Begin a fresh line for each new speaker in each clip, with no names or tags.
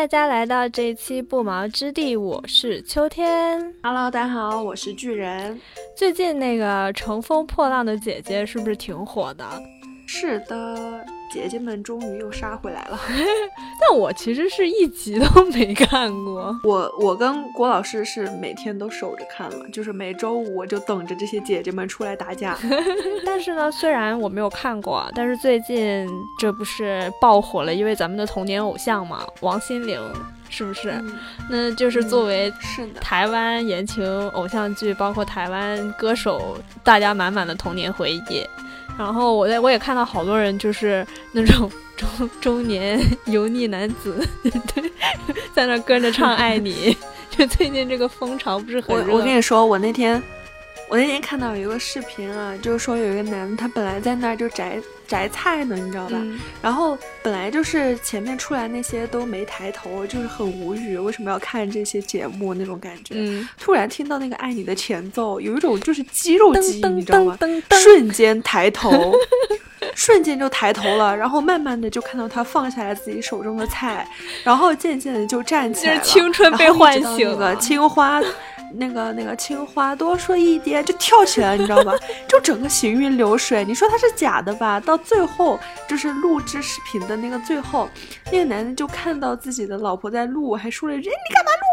大家来到这一期不毛之地，我是秋天。
Hello，大家好，我是巨人。
最近那个乘风破浪的姐姐是不是挺火的？
是的。姐姐们终于又杀回来了，
但我其实是一集都没看过。
我我跟郭老师是每天都守着看了，就是每周五我就等着这些姐姐们出来打架。
但是呢，虽然我没有看过，但是最近这不是爆火了，因为咱们的童年偶像嘛，王心凌是不是？那就是作为
是的
台湾言情偶像剧，包括台湾歌手，大家满满的童年回忆。然后我在我也看到好多人就是那种中中年油腻男子，对，在那跟着唱《爱你》，就最近这个风潮不是很
热。我我跟你说，我那天。我那天看到有一个视频啊，就是说有一个男的，他本来在那儿就摘摘菜呢，你知道吧？然后本来就是前面出来那些都没抬头，就是很无语，为什么要看这些节目那种感觉。突然听到那个爱你的前奏，有一种就是肌肉记忆，你知道吗？瞬间抬头，瞬间就抬头了，然后慢慢的就看到他放下来自己手中的菜，然后渐渐的就站起来了，
青春被唤醒
了，青花。那个那个青花多说一点就跳起来，你知道吧？就整个行云流水。你说他是假的吧？到最后就是录制视频的那个最后，那个男的就看到自己的老婆在录，还说了一句：“你干嘛录？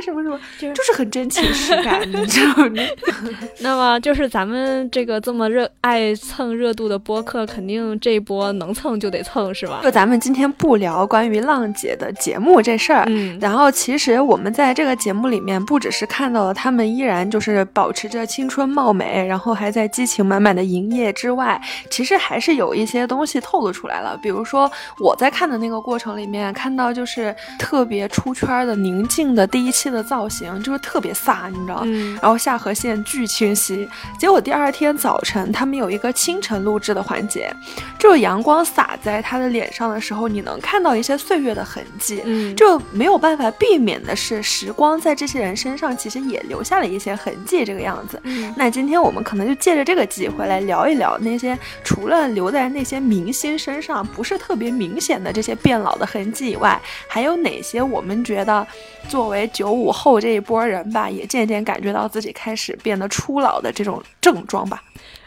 什么什么？”就是很真情实感，你知道吗？
那么就是咱们这个这么热爱蹭热度的播客，肯定这一波能蹭就得蹭，是吧？
就咱们今天不聊关于浪姐的节目这事儿，嗯，然后其实我们在这个节目里面不只是看。看到了他们依然就是保持着青春貌美，然后还在激情满满的营业之外，其实还是有一些东西透露出来了。比如说我在看的那个过程里面，看到就是特别出圈的宁静的第一期的造型，就是特别飒，你知道嗯、然后下颌线巨清晰。结果第二天早晨，他们有一个清晨录制的环节，就是阳光洒在他的脸上的时候，你能看到一些岁月的痕迹。嗯，就没有办法避免的是，时光在这些人身上其实。也留下了一些痕迹，这个样子。那今天我们可能就借着这个机会来聊一聊那些除了留在那些明星身上不是特别明显的这些变老的痕迹以外，还有哪些我们觉得作为九午后这一波人吧，也渐渐感觉到自己开始变得初老的这种症状吧。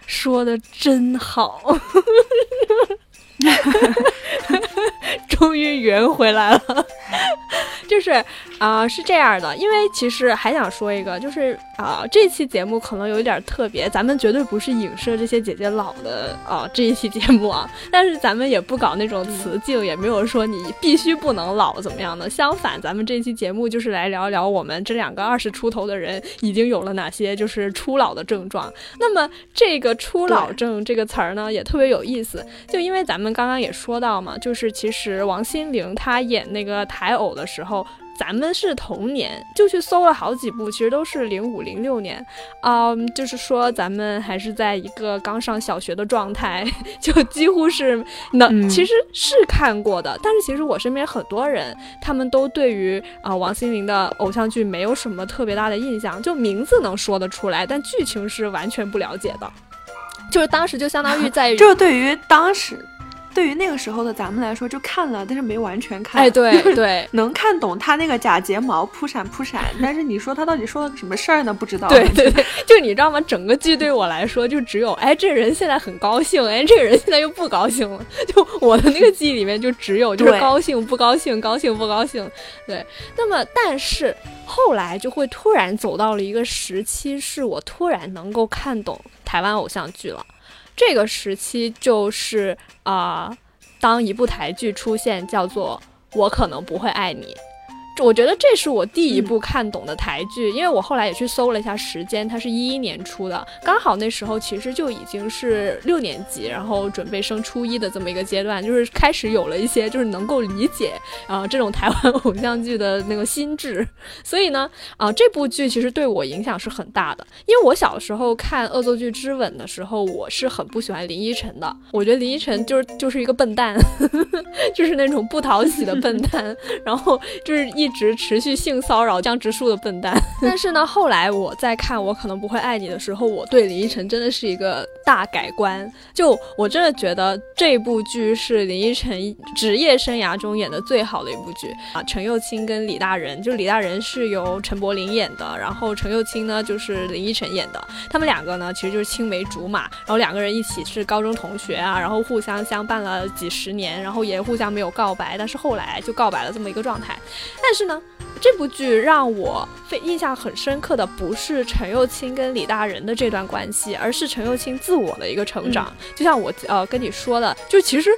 说的真好。哈 终于圆回来了，就是啊，是这样的，因为其实还想说一个，就是啊，这期节目可能有一点特别，咱们绝对不是影射这些姐姐老的啊这一期节目啊，但是咱们也不搞那种雌竞，也没有说你必须不能老怎么样的，相反，咱们这期节目就是来聊聊我们这两个二十出头的人已经有了哪些就是初老的症状。那么这个初老症这个词儿呢，也特别有意思，就因为咱们刚刚也说到嘛，就是其实。王心凌她演那个台偶的时候，咱们是童年，就去搜了好几部，其实都是零五零六年，嗯，就是说咱们还是在一个刚上小学的状态，就几乎是能，其实是看过的，但是其实我身边很多人，他们都对于啊王心凌的偶像剧没有什么特别大的印象，就名字能说得出来，但剧情是完全不了解的，就是当时就相当于在，
就对于当时。对于那个时候的咱们来说，就看了，但是没完全看。
哎，对对，
能看懂他那个假睫毛扑闪扑闪，但是你说他到底说了个什么事儿呢？不知道。
对 对对，就你知道吗？整个剧对我来说，就只有哎，这个人现在很高兴，哎，这个人现在又不高兴了。就我的那个记忆里面，就只有就是高兴不高兴，高兴不高兴。对，那么但是后来就会突然走到了一个时期，是我突然能够看懂台湾偶像剧了。这个时期就是啊，当一部台剧出现，叫做《我可能不会爱你》。我觉得这是我第一部看懂的台剧，因为我后来也去搜了一下时间，它是一一年出的，刚好那时候其实就已经是六年级，然后准备升初一的这么一个阶段，就是开始有了一些就是能够理解啊这种台湾偶像剧的那个心智，所以呢啊这部剧其实对我影响是很大的，因为我小时候看《恶作剧之吻》的时候，我是很不喜欢林依晨的，我觉得林依晨就是就是一个笨蛋，就是那种不讨喜的笨蛋，然后就是一。一直持续性骚扰江直树的笨蛋。但是呢，后来我在看《我可能不会爱你》的时候，我对林依晨真的是一个大改观。就我真的觉得这部剧是林依晨职业生涯中演的最好的一部剧啊！陈又青跟李大仁，就李大仁是由陈柏霖演的，然后陈又青呢就是林依晨演的。他们两个呢，其实就是青梅竹马，然后两个人一起是高中同学啊，然后互相相伴了几十年，然后也互相没有告白，但是后来就告白了这么一个状态。但是呢，这部剧让我非印象很深刻的不是陈又青跟李大仁的这段关系，而是陈又青自我的一个成长。就像我呃跟你说的，就其实。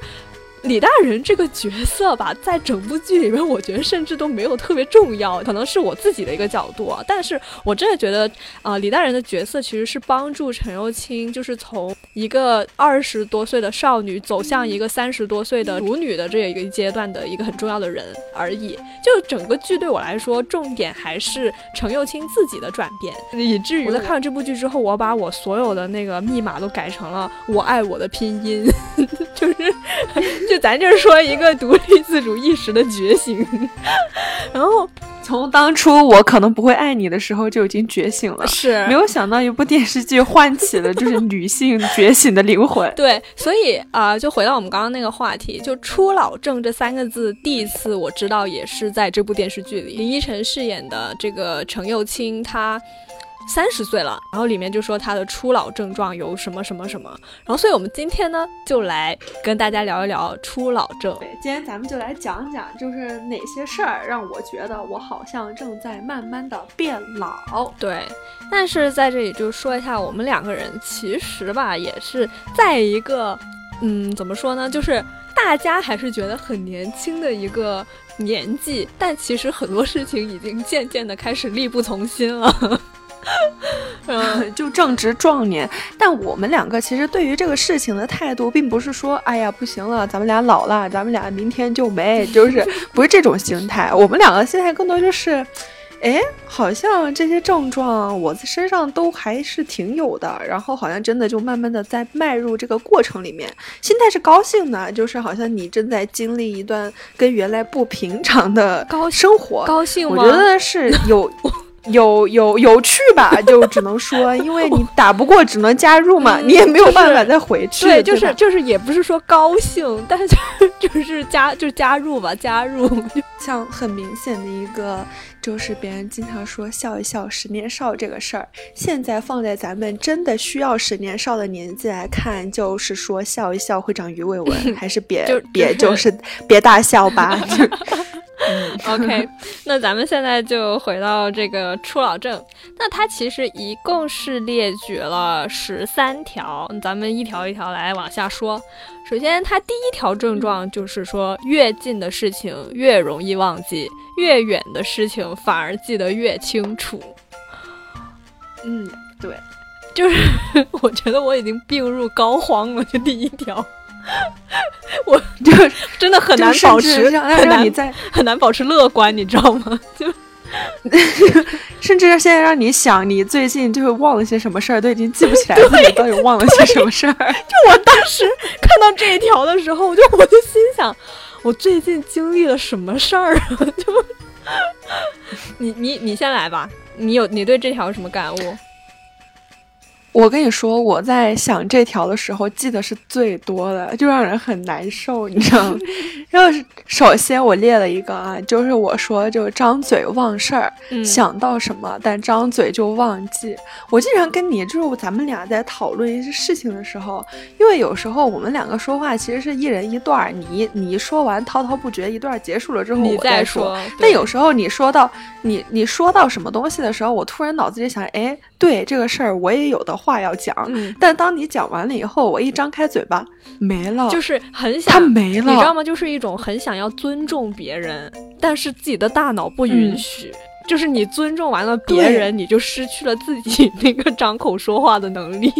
李大人这个角色吧，在整部剧里面，我觉得甚至都没有特别重要，可能是我自己的一个角度啊。但是我真的觉得，啊，李大人的角色其实是帮助陈又青，就是从一个二十多岁的少女走向一个三十多岁的处女的这一个阶段的一个很重要的人而已。就整个剧对我来说，重点还是陈又青自己的转变，以至于我在看了这部剧之后，我把我所有的那个密码都改成了“我爱我的拼音”，就是。咱 就是说一个独立自主意识的觉醒，然后
从当初我可能不会爱你的时候就已经觉醒了，
是
没有想到一部电视剧唤起了就是女性觉醒的灵魂。
对，所以啊，就回到我们刚刚那个话题，就初老症这三个字，第一次我知道也是在这部电视剧里，林依晨饰演的这个程又青，她。三十岁了，然后里面就说他的初老症状有什么什么什么，然后所以我们今天呢就来跟大家聊一聊初老症。
对，今天咱们就来讲讲，就是哪些事儿让我觉得我好像正在慢慢的变老。
对，但是在这里就说一下，我们两个人其实吧也是在一个，嗯，怎么说呢，就是大家还是觉得很年轻的一个年纪，但其实很多事情已经渐渐的开始力不从心了。
嗯，就正值壮年，但我们两个其实对于这个事情的态度，并不是说，哎呀，不行了，咱们俩老了，咱们俩明天就没，就是 不是这种心态。我们两个心态更多就是，哎，好像这些症状我身上都还是挺有的，然后好像真的就慢慢的在迈入这个过程里面，心态是高兴的，就是好像你正在经历一段跟原来不平常的
高
生活，
高兴
吗？我觉得是有。有有有趣吧，就只能说，因为你 打不过，只能加入嘛，你也没有办法再回去。
对，就是就是，也不是说高兴，但是 就是加就加入吧，加入。
像很明显的一个，就是别人经常说笑一笑十年少这个事儿，现在放在咱们真的需要十年少的年纪来看，就是说笑一笑会长鱼尾纹，还是别 就别就是别大笑吧。
OK，那咱们现在就回到这个初老症。那它其实一共是列举了十三条，咱们一条一条来往下说。首先，它第一条症状就是说，越近的事情越容易忘记，越远的事情反而记得越清楚。
嗯，对，
就是我觉得我已经病入膏肓了。就第一条。我就真的很难保持，很难
在
很难保持乐观，你知道吗？就
甚至现在让你想，你最近就是忘了些什么事儿，都已经记不起来 自己到底忘了些什么事儿。
就我当时看到这一条的时候，我就我就心想，我最近经历了什么事儿啊？就 你你你先来吧，你有你对这条有什么感悟？
我跟你说，我在想这条的时候记得是最多的，就让人很难受，你知道吗？然后首先我列了一个啊，就是我说就张嘴忘事儿，想到什么但张嘴就忘记。我经常跟你就是咱们俩在讨论一些事情的时候，因为有时候我们两个说话其实是一人一段儿，你你说完滔滔不绝一段结束了之后我
再
说，但有时候你说到你你说到什么东西的时候，我突然脑子里想，哎，对这个事儿我也有的。话要讲，但当你讲完了以后，我一张开嘴巴没了，
就是很想
他没了，
你知道吗？就是一种很想要尊重别人，但是自己的大脑不允许。就是你尊重完了别人，你就失去了自己那个张口说话的能力。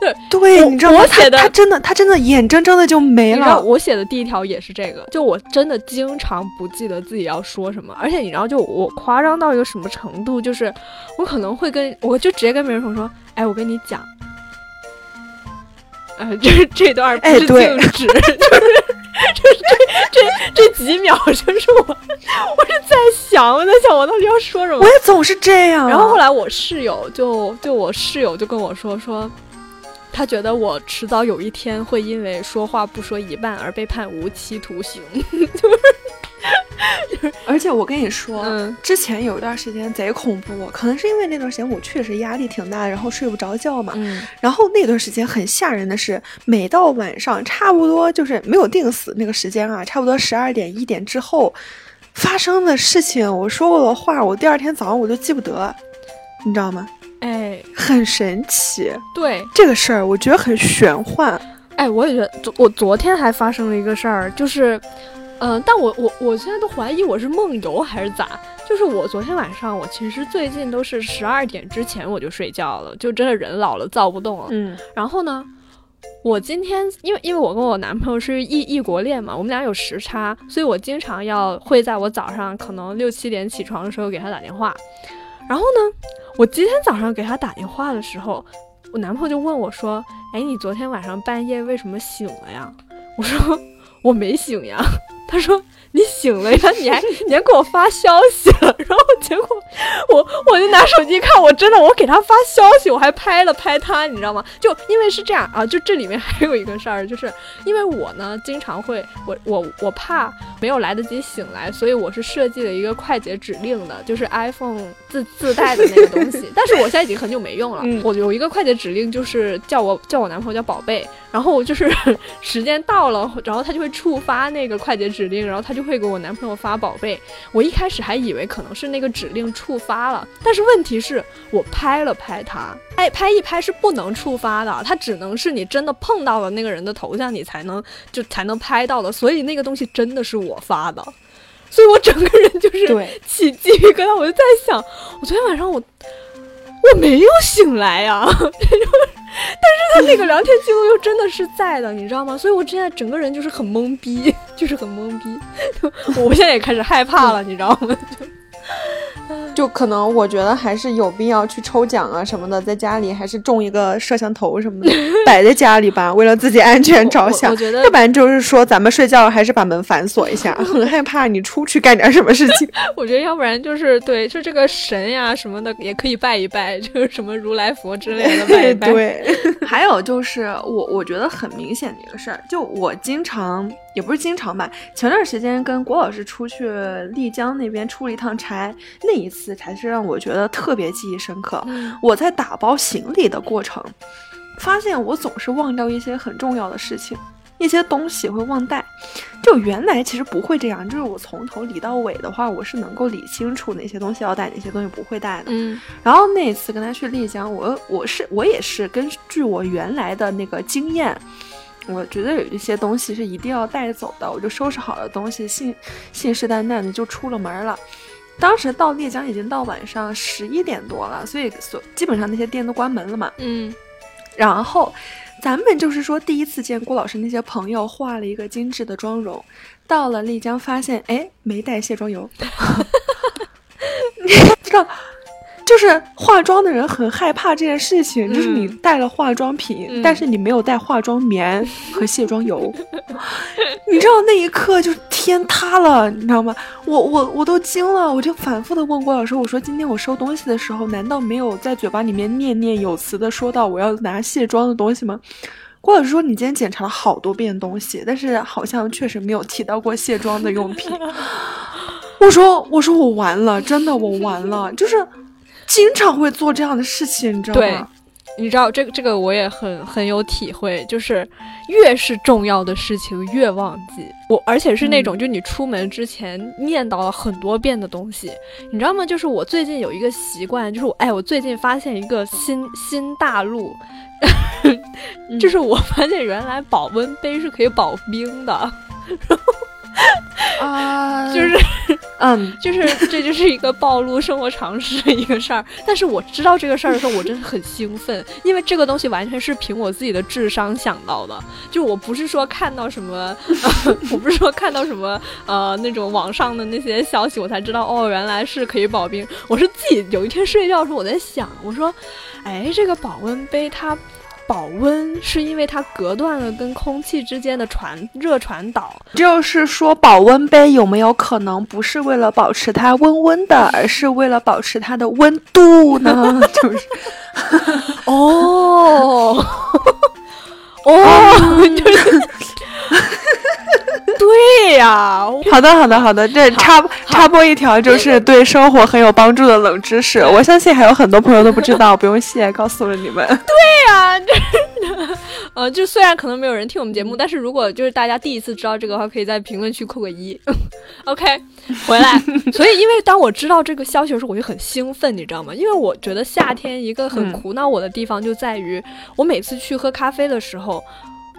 对
对，你知道吗？
我写的
他真的，他真的眼睁睁的就没了。
我写的第一条也是这个，就我真的经常不记得自己要说什么，而且你知道，就我夸张到一个什么程度，就是我可能会跟我就直接跟别人说说，哎，我跟你讲，呃，就是这段不是静止，就是就是这这这这几秒，就是我我是在想，我在想我到底要说什么。
我也总是这样。
然后后来我室友就就我室友就跟我说说，他觉得我迟早有一天会因为说话不说一半而被判无期徒刑，就是。
而且我跟你说，嗯之前有一段时间贼恐怖，可能是因为那段时间我确实压力挺大，然后睡不着觉嘛。嗯然后那段时间很吓人的是，每到晚上差不多就是没有定死那个时间啊，差不多十二点一点之后发生的事情，我说过的话，我第二天早上我都记不得，你知道吗？
哎，
很神奇。
对
这个事儿，我觉得很玄幻。
哎，我也觉得，昨我昨天还发生了一个事儿，就是。嗯，但我我我现在都怀疑我是梦游还是咋？就是我昨天晚上，我其实最近都是十二点之前我就睡觉了，就真的人老了躁不动了。
嗯，
然后呢，我今天因为因为我跟我男朋友是异异国恋嘛，我们俩有时差，所以我经常要会在我早上可能六七点起床的时候给他打电话。然后呢，我今天早上给他打电话的时候，我男朋友就问我说：“哎，你昨天晚上半夜为什么醒了呀？”我说：“我没醒呀。”他说：“你醒了呀？你还你还给我发消息了？然后结果我我就拿手机看，我真的我给他发消息，我还拍了拍他，你知道吗？就因为是这样啊，就这里面还有一个事儿，就是因为我呢经常会我我我怕没有来得及醒来，所以我是设计了一个快捷指令的，就是 iPhone 自自带的那个东西。但是我现在已经很久没用了。我有一个快捷指令，就是叫我叫我男朋友叫宝贝。”然后就是 时间到了，然后他就会触发那个快捷指令，然后他就会给我男朋友发宝贝。我一开始还以为可能是那个指令触发了，但是问题是我拍了拍他，哎，拍一拍是不能触发的，它只能是你真的碰到了那个人的头像，你才能就才能拍到的。所以那个东西真的是我发的，所以我整个人就是起鸡皮疙瘩。我就在想，我昨天晚上我我没有醒来呀。但是他那个聊天记录又真的是在的，你知道吗？所以我现在整个人就是很懵逼，就是很懵逼。我现在也开始害怕了，你知道吗？就。
可能我觉得还是有必要去抽奖啊什么的，在家里还是种一个摄像头什么的 摆在家里吧，为了自己安全着想。
我觉得，
要不然就是说咱们睡觉还是把门反锁一下，很害怕你出去干点什么事情。
我觉得要不然就是对，就这个神呀什么的也可以拜一拜，就是什么如来佛之类的拜一拜。
对，还有就是我我觉得很明显的一个事儿，就我经常。也不是经常吧，前段时间跟郭老师出去丽江那边出了一趟差，那一次才是让我觉得特别记忆深刻。我在打包行李的过程，发现我总是忘掉一些很重要的事情，一些东西会忘带。就原来其实不会这样，就是我从头理到尾的话，我是能够理清楚哪些东西要带，哪些东西不会带的。
嗯。
然后那一次跟他去丽江，我我是我也是根据我原来的那个经验。我觉得有一些东西是一定要带走的，我就收拾好了东西，信信誓旦旦的就出了门了。当时到丽江已经到晚上十一点多了，所以所基本上那些店都关门了嘛。
嗯，
然后咱们就是说第一次见郭老师那些朋友化了一个精致的妆容，到了丽江发现哎没带卸妆油，你知道。就是化妆的人很害怕这件事情，就是你带了化妆品，但是你没有带化妆棉 和卸妆油，你知道那一刻就天塌了，你知道吗？我我我都惊了，我就反复的问郭老师，我说今天我收东西的时候，难道没有在嘴巴里面念念有词的说到我要拿卸妆的东西吗？郭老师说你今天检查了好多遍东西，但是好像确实没有提到过卸妆的用品。我说我说我完了，真的我完了，就是。经常会做这样的事情，你知道
吗？你知道这个这个我也很很有体会，就是越是重要的事情越忘记我，而且是那种就你出门之前念叨了很多遍的东西，你知道吗？就是我最近有一个习惯，就是我哎，我最近发现一个新新大陆 就是我发现原来保温杯是可以保冰的，然后。
啊，
就是，
嗯，
就是这就是一个暴露生活常识的一个事儿。但是我知道这个事儿的时候，我真的很兴奋，因为这个东西完全是凭我自己的智商想到的。就我不是说看到什么，我不是说看到什么呃那种网上的那些消息，我才知道哦，原来是可以保冰。我是自己有一天睡觉的时候，我在想，我说，哎，这个保温杯它。保温，是因为它隔断了跟空气之间的传热传导。
就是说，保温杯有没有可能不是为了保持它温温的，而是为了保持它的温度呢？就是，
哦，哦，就是。对呀，
好的好的好的，这插插播一条，就是对生活很有帮助的冷知识，我相信还有很多朋友都不知道，不用谢，告诉了你们。
对呀，真的，呃，就虽然可能没有人听我们节目，但是如果就是大家第一次知道这个的话，可以在评论区扣个一。OK，回来。所以，因为当我知道这个消息的时候，我就很兴奋，你知道吗？因为我觉得夏天一个很苦恼我的地方就在于，我每次去喝咖啡的时候。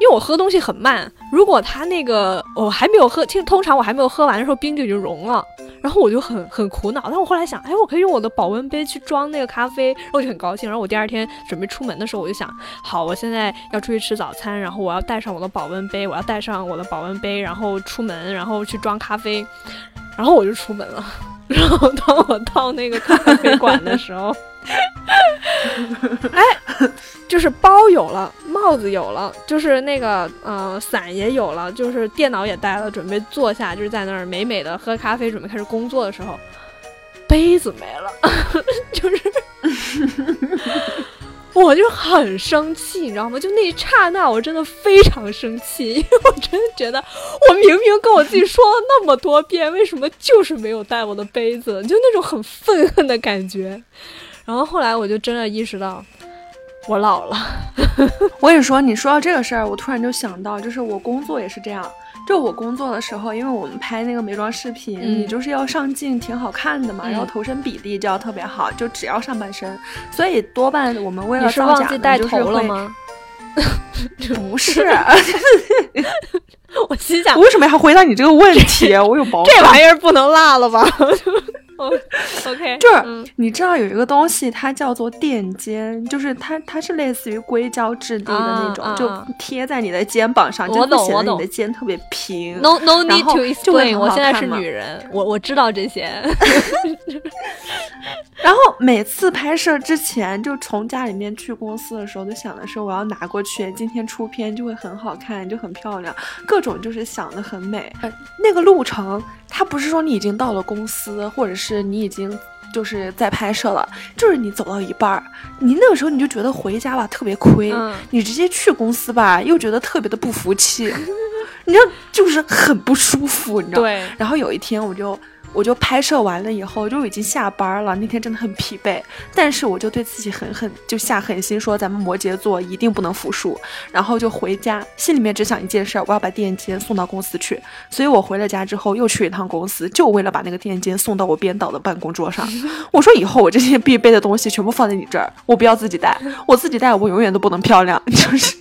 因为我喝东西很慢，如果他那个我还没有喝，其实通常我还没有喝完的时候，冰就已经融了，然后我就很很苦恼。但我后来想，哎，我可以用我的保温杯去装那个咖啡，然后我就很高兴。然后我第二天准备出门的时候，我就想，好，我现在要出去吃早餐，然后我要带上我的保温杯，我要带上我的保温杯，然后出门，然后去装咖啡，然后我就出门了。然后当我到那个咖啡馆的时候。哎，就是包有了，帽子有了，就是那个呃伞也有了，就是电脑也带了，准备坐下，就是在那儿美美的喝咖啡，准备开始工作的时候，杯子没了，就是我就很生气，你知道吗？就那一刹那，我真的非常生气，因为我真的觉得我明明跟我自己说了那么多遍，为什么就是没有带我的杯子？就那种很愤恨的感觉。然后后来我就真的意识到，我老了。
我跟你说，你说到这个事儿，我突然就想到，就是我工作也是这样。就我工作的时候，因为我们拍那个美妆视频，你就是要上镜挺好看的嘛，然后头身比例就要特别好，就只要上半身。所以多半我们为了造假，就是会。不是，
我心想，
为什么要回答你这个问题？我有保
这玩意儿不能落了吧？OK，
就是你知道有一个东西，它叫做垫肩，就是它它是类似于硅胶质地的那种，就贴在你的肩膀上，就显得你的肩特别平。
No no need to explain，我现在是女人，我我知道这些。
然后每次拍摄之前，就从家里面去公司的时候，就想的是我要拿过去，今天出片就会很好看，就很漂亮，各种就是想的很美。那个路程，它不是说你已经到了公司，或者是你已经就是在拍摄了，就是你走到一半儿，你那个时候你就觉得回家吧特别亏，你直接去公司吧又觉得特别的不服气，你知道就是很不舒服，你知道？
对。
然后有一天我就。我就拍摄完了以后就已经下班了，那天真的很疲惫，但是我就对自己狠狠就下狠心说，咱们摩羯座一定不能服输，然后就回家，心里面只想一件事，我要把垫肩送到公司去。所以我回了家之后又去一趟公司，就为了把那个垫肩送到我编导的办公桌上。我说以后我这些必备的东西全部放在你这儿，我不要自己带，我自己带我永远都不能漂亮，就是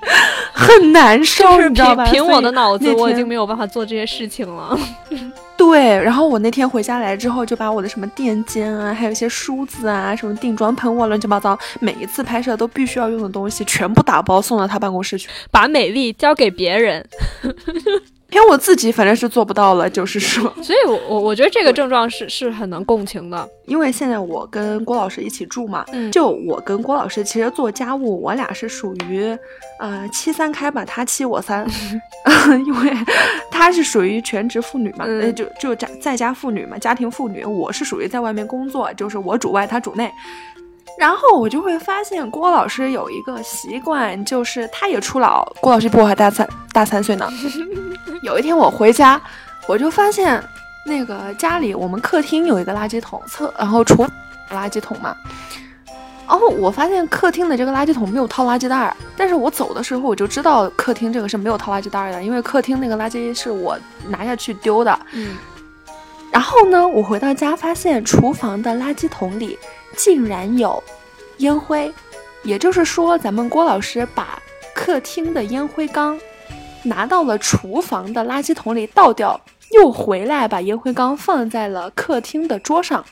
很难受，你知道吧？
凭我的脑子，我已经没有办法做这些事情了。
对，然后我那天回家来之后，就把我的什么垫肩啊，还有一些梳子啊，什么定妆喷雾，乱七八糟，每一次拍摄都必须要用的东西，全部打包送到他办公室去，
把美丽交给别人。
因为我自己反正是做不到了，就是说，
所以，我我我觉得这个症状是是很能共情的。
因为现在我跟郭老师一起住嘛，就我跟郭老师其实做家务，我俩是属于，呃，七三开吧，他七我三，因为他是属于全职妇女嘛，就就在在家妇女嘛，家庭妇女，我是属于在外面工作，就是我主外，他主内。然后我就会发现郭老师有一个习惯，就是他也初老。郭老师比我还大三大三岁呢。有一天我回家，我就发现那个家里我们客厅有一个垃圾桶，厕然后厨垃圾桶嘛。然后我发现客厅的这个垃圾桶没有套垃圾袋儿，但是我走的时候我就知道客厅这个是没有套垃圾袋儿的，因为客厅那个垃圾是我拿下去丢的。
嗯。
然后呢，我回到家发现厨房的垃圾桶里。竟然有烟灰，也就是说，咱们郭老师把客厅的烟灰缸拿到了厨房的垃圾桶里倒掉，又回来把烟灰缸放在了客厅的桌上，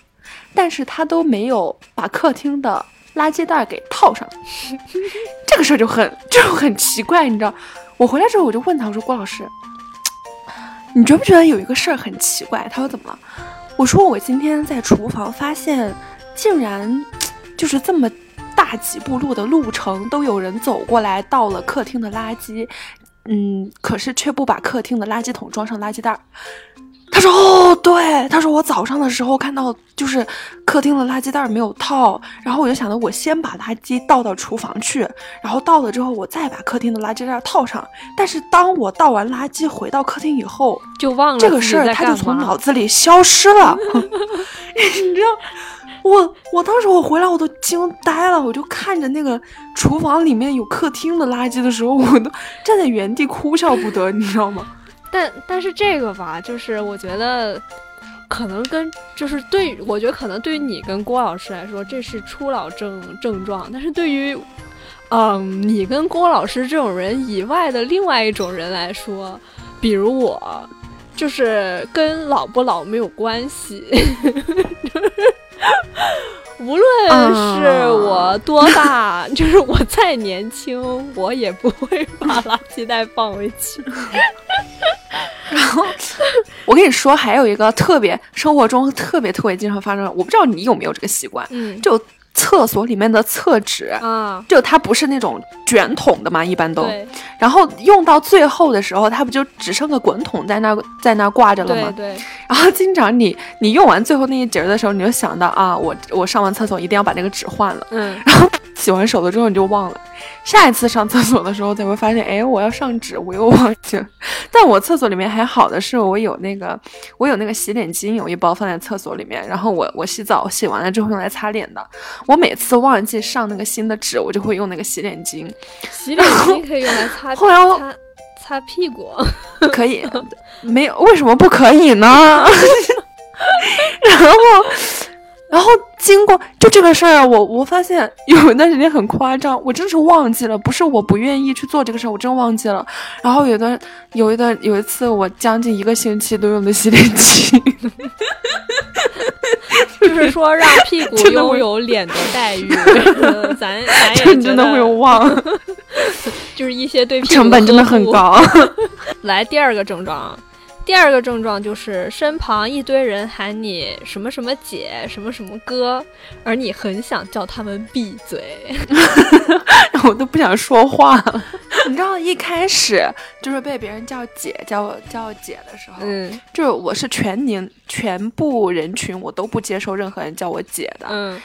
但是他都没有把客厅的垃圾袋给套上，这个事儿就很就很奇怪，你知道？我回来之后我就问他，我说郭老师，你觉不觉得有一个事儿很奇怪？他说怎么了？我说我今天在厨房发现。竟然就是这么大几步路的路程都有人走过来倒了客厅的垃圾，嗯，可是却不把客厅的垃圾桶装上垃圾袋儿。他说：“哦，对，他说我早上的时候看到就是客厅的垃圾袋没有套，然后我就想着我先把垃圾倒到厨房去，然后倒了之后我再把客厅的垃圾袋套上。但是当我倒完垃圾回到客厅以后，
就忘了
这个事儿，他就从脑子里消失了。你知道，我我当时我回来我都惊呆了，我就看着那个厨房里面有客厅的垃圾的时候，我都站在原地哭笑不得，你知道吗？”
但但是这个吧，就是我觉得，可能跟就是对，我觉得可能对于你跟郭老师来说，这是初老症症状。但是对于，嗯，你跟郭老师这种人以外的另外一种人来说，比如我，就是跟老不老没有关系。无论是我多大，就是我再年轻，我也不会把垃圾袋放回去。
然 后我跟你说，还有一个特别生活中特别特别经常发生，我不知道你有没有这个习惯，
嗯，
就。厕所里面的厕纸
啊，
就它不是那种卷筒的嘛，一般都。然后用到最后的时候，它不就只剩个滚筒在那在那挂着了吗？
对。
然后经常你你用完最后那一节的时候，你就想到啊，我我上完厕所一定要把那个纸换了。
嗯。
然后洗完手了之后你就忘了。下一次上厕所的时候才会发现，哎，我要上纸，我又忘记了。但我厕所里面还好的是，我有那个，我有那个洗脸巾，有一包放在厕所里面。然后我我洗澡洗完了之后用来擦脸的。我每次忘记上那个新的纸，我就会用那个洗脸巾。
洗脸巾可以用来擦，
后来
擦擦屁股
可以，没有为什么不可以呢？然后。然后经过就这个事儿，我我发现有一段时间很夸张，我真是忘记了，不是我不愿意去做这个事儿，我真忘记了。然后有段有一段有一次，我将近一个星期都用的洗脸巾，
就是说让屁股拥有脸的待遇，咱咱也
真的会忘，
就是一些对
成本真的很高。
来第二个症状。第二个症状就是身旁一堆人喊你什么什么姐，什么什么哥，而你很想叫他们闭嘴，
我都不想说话了。你知道一开始就是被别人叫姐叫叫姐的时候，
嗯，
就是我是全年全部人群我都不接受任何人叫我姐的，
嗯。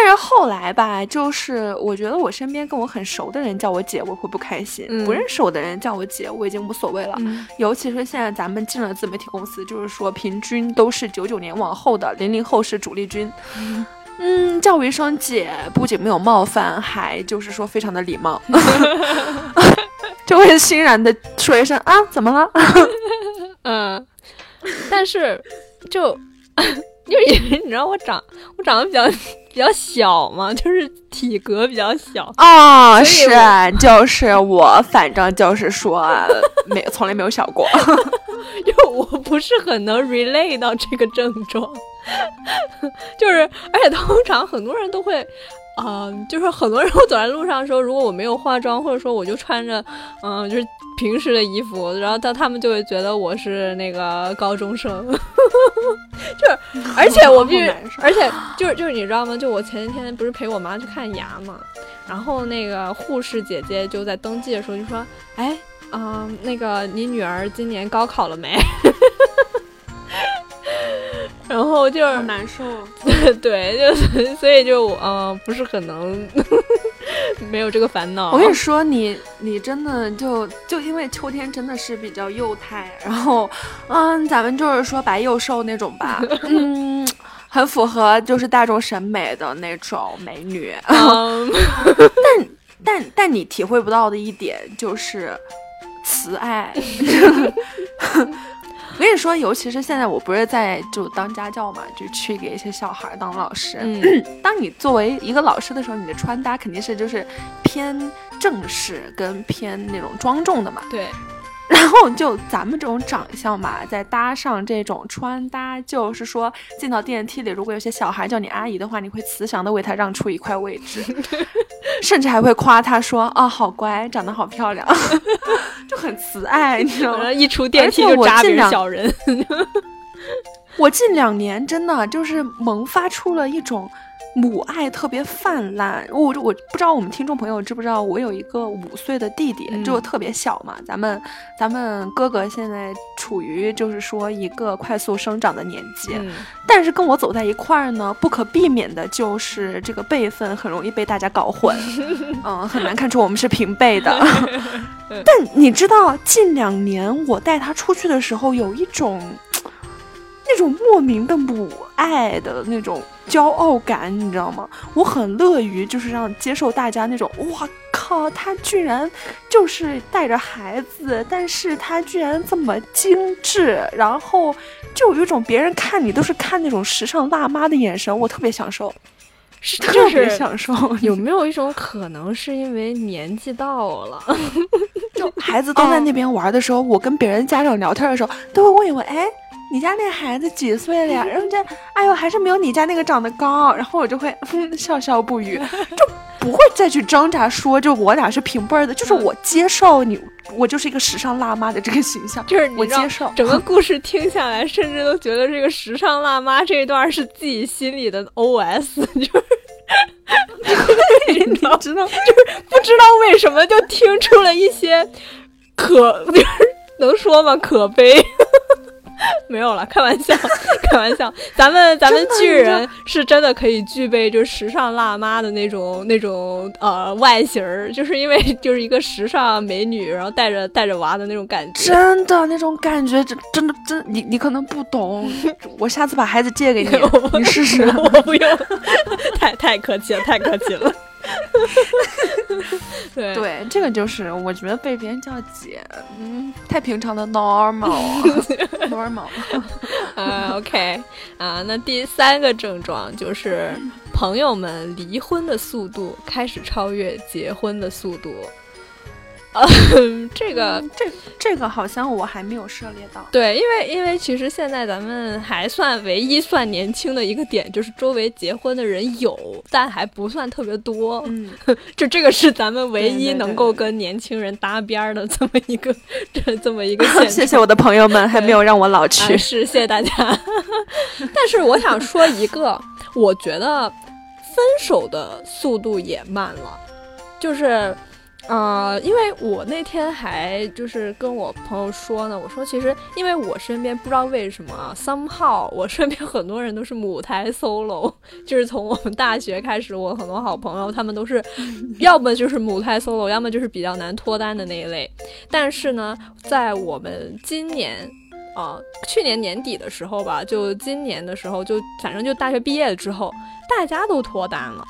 但是后来吧，就是我觉得我身边跟我很熟的人叫我姐，我会不开心；不认识我的人叫我姐，我已经无所谓了。尤其是现在咱们进了自媒体公司，就是说平均都是九九年往后的零零后是主力军。嗯，叫我一声姐，不仅没有冒犯，还就是说非常的礼貌，就会欣然的说一声啊，怎么了？
嗯，但是就。因为你知道我长我长得比较比较小嘛，就是体格比较小
啊，是就是我反正就是说没 从来没有小过，
因为我不是很能 relate 到这个症状，就是而且通常很多人都会。嗯，就是很多人 我走在路上的时候，如果我没有化妆，或者说我就穿着，嗯，就是平时的衣服，然后他他们就会觉得我是那个高中生，就是，而且我必须，而且就是就是你知道吗？就我前几天不是陪我妈去看牙嘛，然后那个护士姐姐就在登记的时候就说，哎，嗯，那个你女儿今年高考了没？然后就是
难受，
对，就 所以就嗯，不是很能 没有这个烦恼。
我跟你说，你你真的就就因为秋天真的是比较幼态，然后嗯，咱们就是说白幼瘦那种吧，嗯，很符合就是大众审美的那种美女。嗯但但但你体会不到的一点就是慈爱。我跟你说，尤其是现在，我不是在就当家教嘛，就去给一些小孩当老师。
嗯，
当你作为一个老师的时候，你的穿搭肯定是就是偏正式跟偏那种庄重的嘛。
对。
然后就咱们这种长相嘛，再搭上这种穿搭，就是说进到电梯里，如果有些小孩叫你阿姨的话，你会慈祥的为他让出一块位置，甚至还会夸他说：“啊，好乖，长得好漂亮。”就很慈爱，你知道吗？
一出电梯就扎别人小人。
我近两年真的就是萌发出了一种母爱特别泛滥。我我不知道我们听众朋友知不知道，我有一个五岁的弟弟，就特别小嘛。咱们咱们哥哥现在处于就是说一个快速生长的年纪，但是跟我走在一块儿呢，不可避免的就是这个辈分很容易被大家搞混，嗯，很难看出我们是平辈的。但你知道，近两年我带他出去的时候，有一种。那种莫名的母爱的那种骄傲感，你知道吗？我很乐于就是让接受大家那种，哇靠，他居然就是带着孩子，但是他居然这么精致，然后就有一种别人看你都是看那种时尚辣妈的眼神，我特别享受，
是
特别享受。
有没有一种可能是因为年纪到了，
就孩子都在那边玩的时候，我跟别人家长聊天的时候，都会问一问，哎。你家那孩子几岁了呀？然后这，哎呦，还是没有你家那个长得高。然后我就会嗯笑笑不语，就不会再去挣扎说，就我俩是平辈儿的，就是我接受你，我就是一个时尚辣妈的这个形象，
就是
我接受。
整个故事听下来，甚至都觉得这个时尚辣妈这一段是自己心里的 OS，就是，你知道，就是不知道为什么就听出了一些可，就是能说吗？可悲。没有了，开玩笑，开玩笑。咱们咱们巨人是真的可以具备就是时尚辣妈的那种那种呃外形儿，就是因为就是一个时尚美女，然后带着带着娃的那种感觉。
真的那种感觉，真真的真你你可能不懂。我下次把孩子借给你，你试试。
我不用，太太客气了，太客气了。对
对，这个就是我觉得被别人叫姐，嗯，太平常的 normal normal。
啊，OK，啊，那第三个症状就是朋友们离婚的速度开始超越结婚的速度。嗯，这个
这这个好像我还没有涉猎到。
对，因为因为其实现在咱们还算唯一算年轻的一个点，就是周围结婚的人有，但还不算特别多。
嗯，
就这个是咱们唯一能够跟年轻人搭边儿的这么一个 这这么一个。
谢谢我的朋友们，还没有让我老去。
是，谢谢大家。但是我想说一个，我觉得分手的速度也慢了，就是。呃，因为我那天还就是跟我朋友说呢，我说其实因为我身边不知道为什么，somehow 我身边很多人都是母胎 solo，就是从我们大学开始，我很多好朋友他们都是，要么就是母胎 solo，要么就是比较难脱单的那一类。但是呢，在我们今年，呃，去年年底的时候吧，就今年的时候，就反正就大学毕业了之后，大家都脱单了，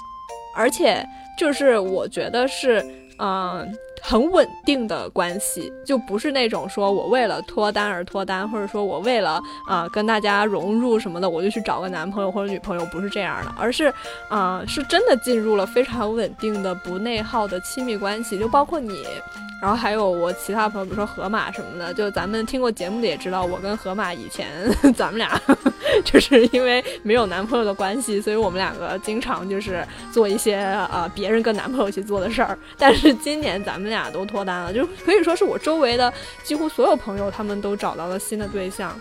而且就是我觉得是。嗯，很稳定的关系，就不是那种说我为了脱单而脱单，或者说我为了啊跟大家融入什么的，我就去找个男朋友或者女朋友，不是这样的，而是啊是真的进入了非常稳定的不内耗的亲密关系，就包括你。然后还有我其他朋友，比如说河马什么的，就咱们听过节目的也知道，我跟河马以前咱们俩 就是因为没有男朋友的关系，所以我们两个经常就是做一些呃别人跟男朋友去做的事儿。但是今年咱们俩都脱单了，就可以说是我周围的几乎所有朋友他们都找到了新的对象，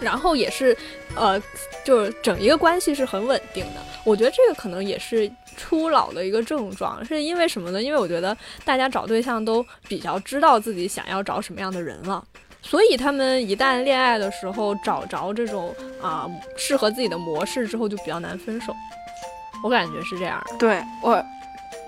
然后也是呃，就是整一个关系是很稳定的。我觉得这个可能也是。初老的一个症状是因为什么呢？因为我觉得大家找对象都比较知道自己想要找什么样的人了，所以他们一旦恋爱的时候找着这种啊适合自己的模式之后，就比较难分手。我感觉是这样。
对我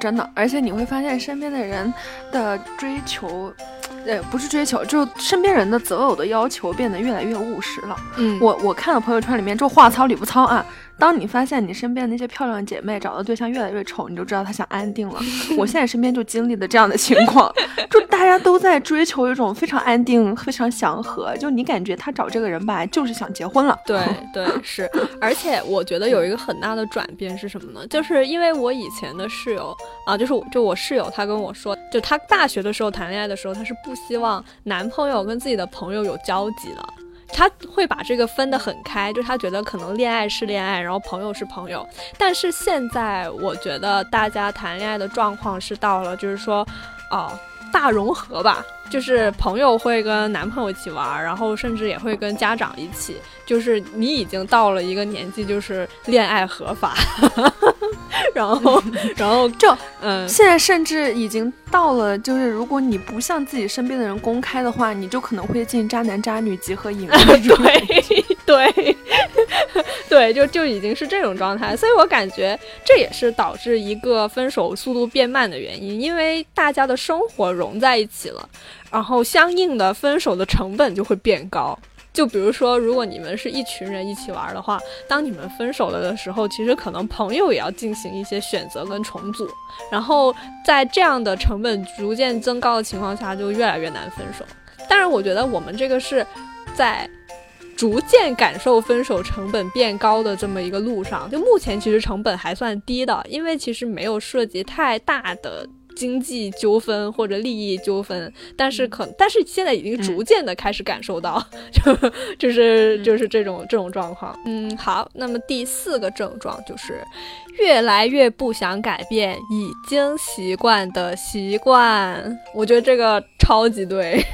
真的，而且你会发现身边的人的追求，呃，不是追求，就身边人的择偶的要求变得越来越务实了。
嗯，
我我看到朋友圈里面就话糙理不糙啊。当你发现你身边那些漂亮姐妹找的对象越来越丑，你就知道她想安定了。我现在身边就经历了这样的情况，就大家都在追求一种非常安定、非常祥和。就你感觉他找这个人吧，就是想结婚了。
对对是，而且我觉得有一个很大的转变是什么呢？就是因为我以前的室友啊，就是就我室友，她跟我说，就她大学的时候谈恋爱的时候，她是不希望男朋友跟自己的朋友有交集的。他会把这个分得很开，就他觉得可能恋爱是恋爱，然后朋友是朋友。但是现在我觉得大家谈恋爱的状况是到了，就是说，哦，大融合吧，就是朋友会跟男朋友一起玩，然后甚至也会跟家长一起。就是你已经到了一个年纪，就是恋爱合法，然后，然后
就嗯，现在甚至已经到了，就是如果你不向自己身边的人公开的话，你就可能会进渣男渣女集合营。
对对对，就就已经是这种状态，所以我感觉这也是导致一个分手速度变慢的原因，因为大家的生活融在一起了。然后相应的分手的成本就会变高，就比如说，如果你们是一群人一起玩的话，当你们分手了的时候，其实可能朋友也要进行一些选择跟重组，然后在这样的成本逐渐增高的情况下，就越来越难分手。但是我觉得我们这个是在逐渐感受分手成本变高的这么一个路上，就目前其实成本还算低的，因为其实没有涉及太大的。经济纠纷或者利益纠纷，但是可但是现在已经逐渐的开始感受到，就就是就是这种这种状况。嗯，好，那么第四个症状就是越来越不想改变已经习惯的习惯。我觉得这个超级对，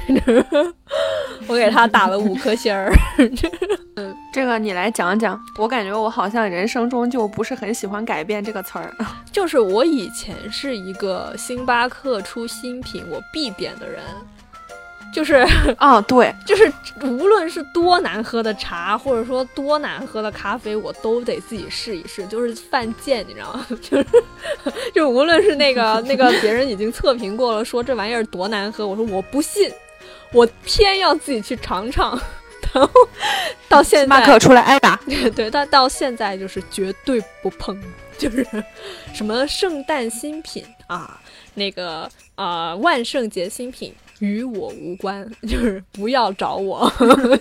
我给他打了五颗星儿。
嗯，这个你来讲讲。我感觉我好像人生中就不是很喜欢改变这个词儿。
就是我以前是一个星巴克出新品我必点的人，就是
啊，对，
就是无论是多难喝的茶，或者说多难喝的咖啡，我都得自己试一试，就是犯贱，你知道吗？就是就无论是那个那个别人已经测评过了，说这玩意儿多难喝，我说我不信，我偏要自己去尝尝。然后到现在，
马克出来挨打。
对，但到现在就是绝对不碰，就是什么圣诞新品啊，那个呃万圣节新品与我无关，就是不要找我。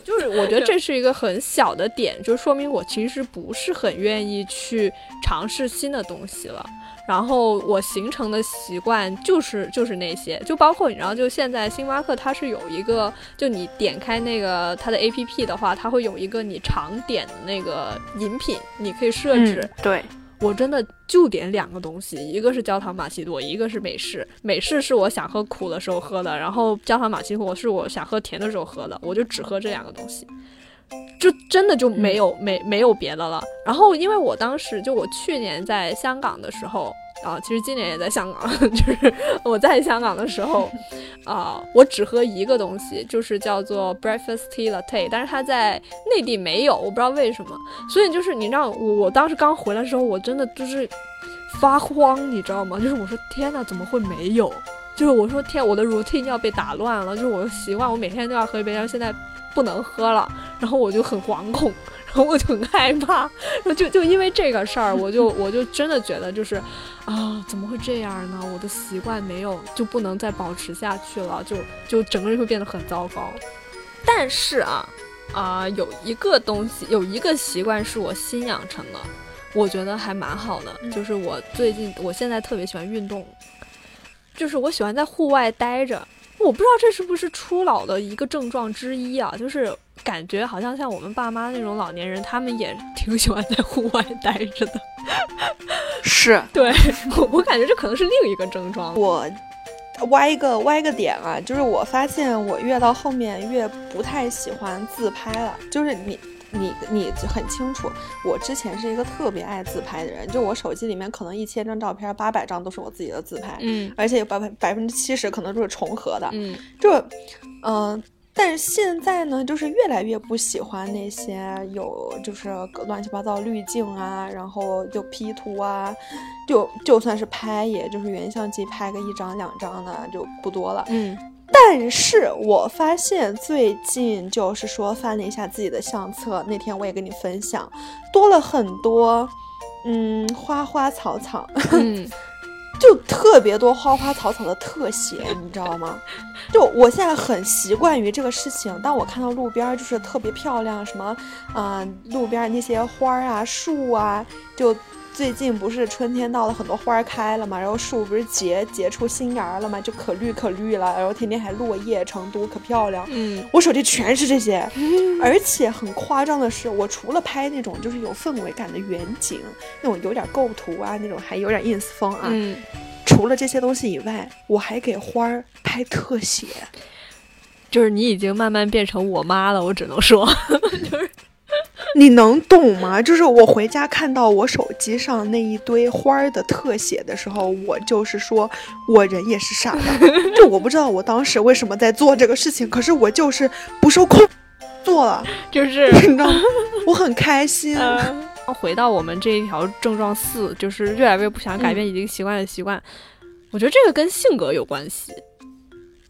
就是我觉得这是一个很小的点，就说明我其实不是很愿意去尝试新的东西了。然后我形成的习惯就是就是那些，就包括你知道，就现在星巴克它是有一个，就你点开那个它的 A P P 的话，它会有一个你常点的那个饮品，你可以设置。
对，
我真的就点两个东西，一个是焦糖玛奇朵，一个是美式。美式是我想喝苦的时候喝的，然后焦糖玛奇朵是我想喝甜的时候喝的，我就只喝这两个东西。就真的就没有没没有别的了。然后，因为我当时就我去年在香港的时候啊，其实今年也在香港，就是我在香港的时候 啊，我只喝一个东西，就是叫做 breakfast tea latte，但是它在内地没有，我不知道为什么。所以就是你知道，我我当时刚回来的时候，我真的就是发慌，你知道吗？就是我说天呐，怎么会没有？就是我说天，我的 routine 要被打乱了，就是我的习惯，我每天都要喝一杯，然后现在。不能喝了，然后我就很惶恐，然后我就很害怕，然后就就因为这个事儿，我就我就真的觉得就是，啊，怎么会这样呢？我的习惯没有就不能再保持下去了，就就整个人会变得很糟糕。但是啊啊，有一个东西，有一个习惯是我新养成的，我觉得还蛮好的，就是我最近我现在特别喜欢运动，就是我喜欢在户外待着。我不知道这是不是初老的一个症状之一啊，就是感觉好像像我们爸妈那种老年人，他们也挺喜欢在户外待着的。
是，
对我我感觉这可能是另一个症状。
我歪一个歪个点啊，就是我发现我越到后面越不太喜欢自拍了，就是你。你你很清楚，我之前是一个特别爱自拍的人，就我手机里面可能一千张照片，八百张都是我自己的自拍，
嗯，
而且有百分百分之七十可能都是重合的，
嗯，
就，嗯，但是现在呢，就是越来越不喜欢那些有就是乱七八糟滤镜啊，然后就 P 图啊，就就算是拍，也就是原相机拍个一张两张的就不多了，
嗯。
但是我发现最近就是说翻了一下自己的相册，那天我也跟你分享，多了很多，嗯，花花草草，
嗯，
就特别多花花草草的特写，你知道吗？就我现在很习惯于这个事情，当我看到路边就是特别漂亮，什么，嗯，路边那些花啊、树啊，就。最近不是春天到了，很多花开了嘛，然后树不是结结出新芽了嘛，就可绿可绿了，然后天天还落叶，成都可漂亮。
嗯，
我手机全是这些，而且很夸张的是，我除了拍那种就是有氛围感的远景，那种有点构图啊，那种还有点 ins 风啊，嗯除了这些东西以外，我还给花儿拍特写。
就是你已经慢慢变成我妈了，我只能说，就是
你能懂吗？就是我回家看到我手机上那一堆花儿的特写的时候，我就是说我人也是傻的，就我不知道我当时为什么在做这个事情，可是我就是不受控做了，
就是
你知道吗？我很开心。
回到我们这一条症状四，就是越来越不想改变已经习惯的习惯。我觉得这个跟性格有关系。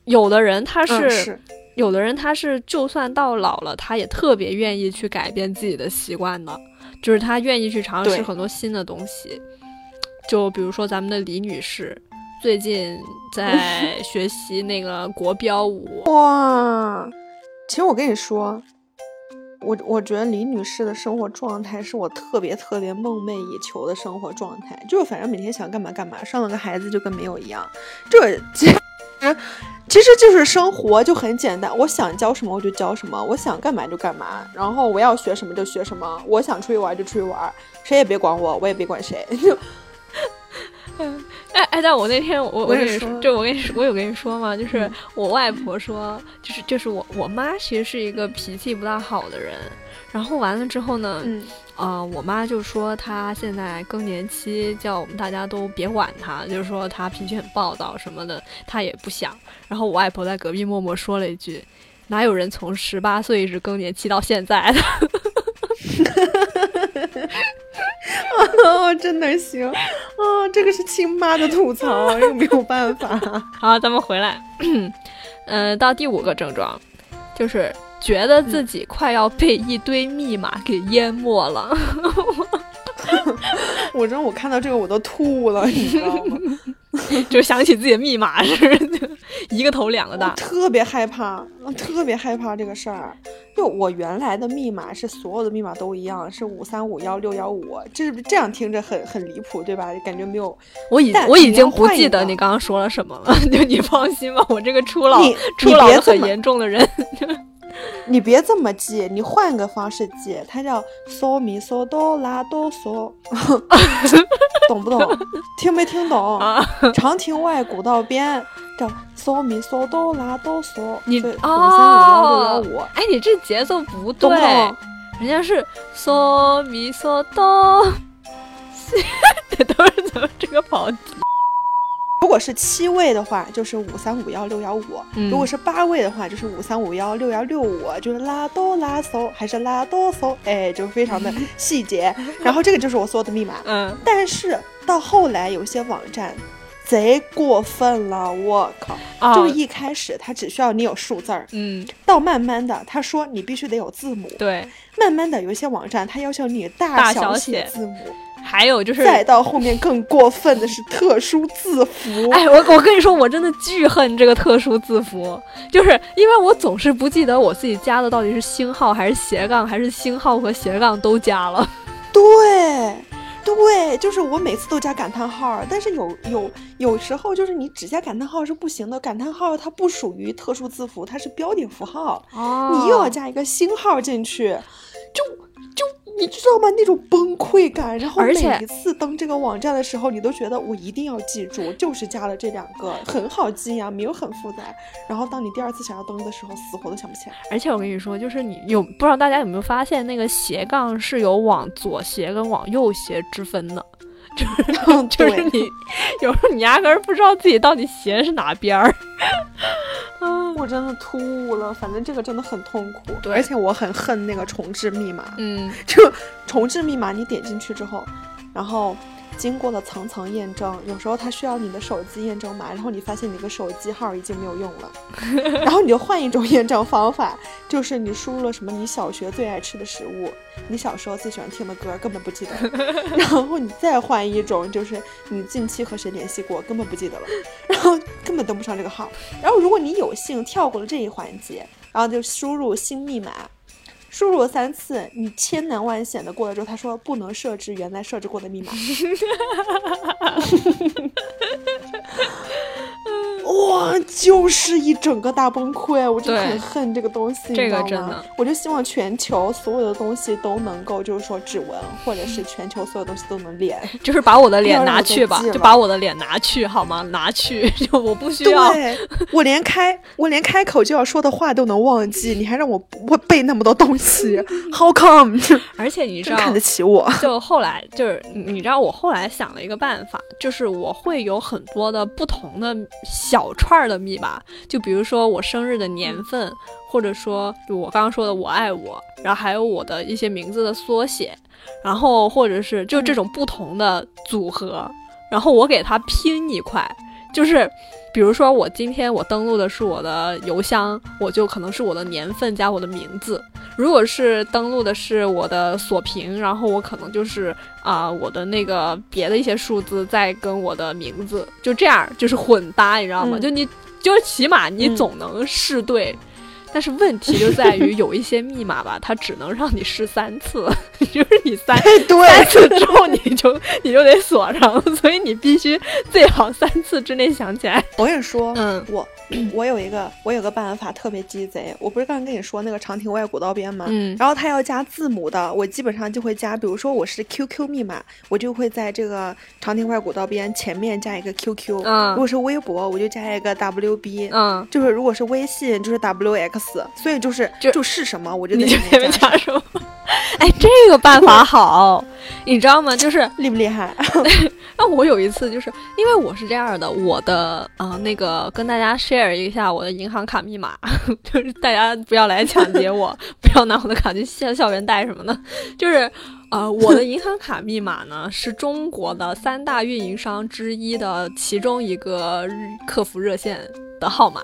有的人他
是，
有的人他是，就算到老了，他也特别愿意去改变自己的习惯的，就是他愿意去尝试很多新的东西。就比如说咱们的李女士，最近在 学习那个国标舞。
哇，其实我跟你说。我我觉得李女士的生活状态是我特别特别梦寐以求的生活状态，就是反正每天想干嘛干嘛，生了个孩子就跟没有一样。这其实就是生活就很简单，我想教什么我就教什么，我想干嘛就干嘛，然后我要学什么就学什么，我想出去玩就出去玩，谁也别管我，我也别管谁。就
哎哎，但我那天我我跟你说，就我跟你说，我有跟你说吗？就是我外婆说，就是就是我我妈其实是一个脾气不大好的人。然后完了之后呢，嗯，啊，我妈就说她现在更年期，叫我们大家都别管她，就是说她脾气很暴躁什么的，她也不想。然后我外婆在隔壁默默说了一句：“哪有人从十八岁一直更年期到现在的？”
哦，真的行，哦，这个是亲妈的吐槽，又没有办法。
好，咱们回来，嗯，到第五个症状，就是觉得自己快要被一堆密码给淹没了。
我真，我看到这个我都吐了，你知道吗？
就想起自己的密码是一个头两个大，
特别害怕，特别害怕这个事儿。就我原来的密码是所有的密码都一样，是五三五幺六幺五，这是这样听着很很离谱，对吧？感觉没有，
我已我已经不记得你刚刚说了什么了。就你放心吧，我这个初老初老很严重的人。
你别这么记，你换个方式记，它叫嗦咪嗦哆拉哆嗦，懂不懂？听没听懂？长亭外，古道边，叫嗦咪嗦哆拉哆嗦。
你
五三五幺六幺五，
哎，你这节奏不对，人家是嗦咪嗦哆，这 都是怎么这个跑题？
如果是七位的话，就是五三五幺六幺五；如果是八位的话，就是五三五幺六幺六五，就是拉哆拉嗦还是拉哆嗦，哎，就非常的细节。然后这个就是我所有的密码。嗯，但是到后来有些网站贼过分了，我靠！就是一开始他只需要你有数字儿，嗯，到慢慢的他说你必须得有字母，
对，
慢慢的有一些网站他要求你大
小
写字母。
还有就是，
再到后面更过分的是特殊字符。
哎，我我跟你说，我真的巨恨这个特殊字符，就是因为我总是不记得我自己加的到底是星号还是斜杠，还是星号和斜杠都加了。
对，对，就是我每次都加感叹号，但是有有有时候就是你只加感叹号是不行的，感叹号它不属于特殊字符，它是标点符号，你又要加一个星号进去，就就。你知道吗？那种崩溃感，然后每一次登这个网站的时候，你都觉得我一定要记住，就是加了这两个，很好记呀，没有很复杂。然后当你第二次想要登的时候，死活都想不起来。
而且我跟你说，就是你有不知道大家有没有发现，那个斜杠是有往左斜跟往右斜之分的，就是 就是你有时候你压根儿不知道自己到底斜是哪边儿。
真的突兀了，反正这个真的很痛苦，
对，
而且我很恨那个重置密码，
嗯，
就重置密码，你点进去之后，然后。经过了层层验证，有时候它需要你的手机验证码，然后你发现你的手机号已经没有用了，然后你就换一种验证方法，就是你输入了什么你小学最爱吃的食物，你小时候最喜欢听的歌，根本不记得，然后你再换一种，就是你近期和谁联系过，根本不记得了，然后根本登不上这个号，然后如果你有幸跳过了这一环节，然后就输入新密码。输入了三次，你千难万险的过了之后，他说不能设置原来设置过的密码。哇，就是一整个大崩溃，我真的很恨这个东西，
这个真的，
我就希望全球所有的东西都能够，就是说指纹，或者是全球所有东西都能连，
就是把我的脸拿去吧，就把我的脸拿去好吗？拿去，就我不需要，
我连开我连开口就要说的话都能忘记，你还让我我背那么多东西，How come？
而且你知道，
看得起我，
就后来就是你知道，我后来想了一个办法，就是我会有很多的不同的小串的密码，就比如说我生日的年份，或者说就我刚刚说的我爱我，然后还有我的一些名字的缩写，然后或者是就这种不同的组合，然后我给它拼一块，就是。比如说，我今天我登录的是我的邮箱，我就可能是我的年份加我的名字；如果是登录的是我的锁屏，然后我可能就是啊我的那个别的一些数字再跟我的名字，就这样就是混搭，你知道吗？就你就是起码你总能试对。但是问题就在于有一些密码吧，它只能让你试三次，就是你三三次之后你就 你就得锁上，所以你必须最好三次之内想起来。
我跟你说，嗯，我 我有一个我有个办法特别鸡贼，我不是刚刚跟你说那个长亭外古道边吗？嗯，然后他要加字母的，我基本上就会加，比如说我是 QQ 密码，我就会在这个长亭外古道边前面加一个 QQ。嗯，如果是微博，我就加一个 WB。嗯，就是如果是微信，就是 WX。所以就是就是什么，我就在前面
加什么。哎，这个办法好，你知道吗？就是
厉不厉害？
那我有一次就是因为我是这样的，我的啊那个跟大家 share 一下我的银行卡密码，就是大家不要来抢劫我，不要拿我的卡去校校园贷什么的。就是呃，我的银行卡密码呢是中国的三大运营商之一的其中一个客服热线的号码，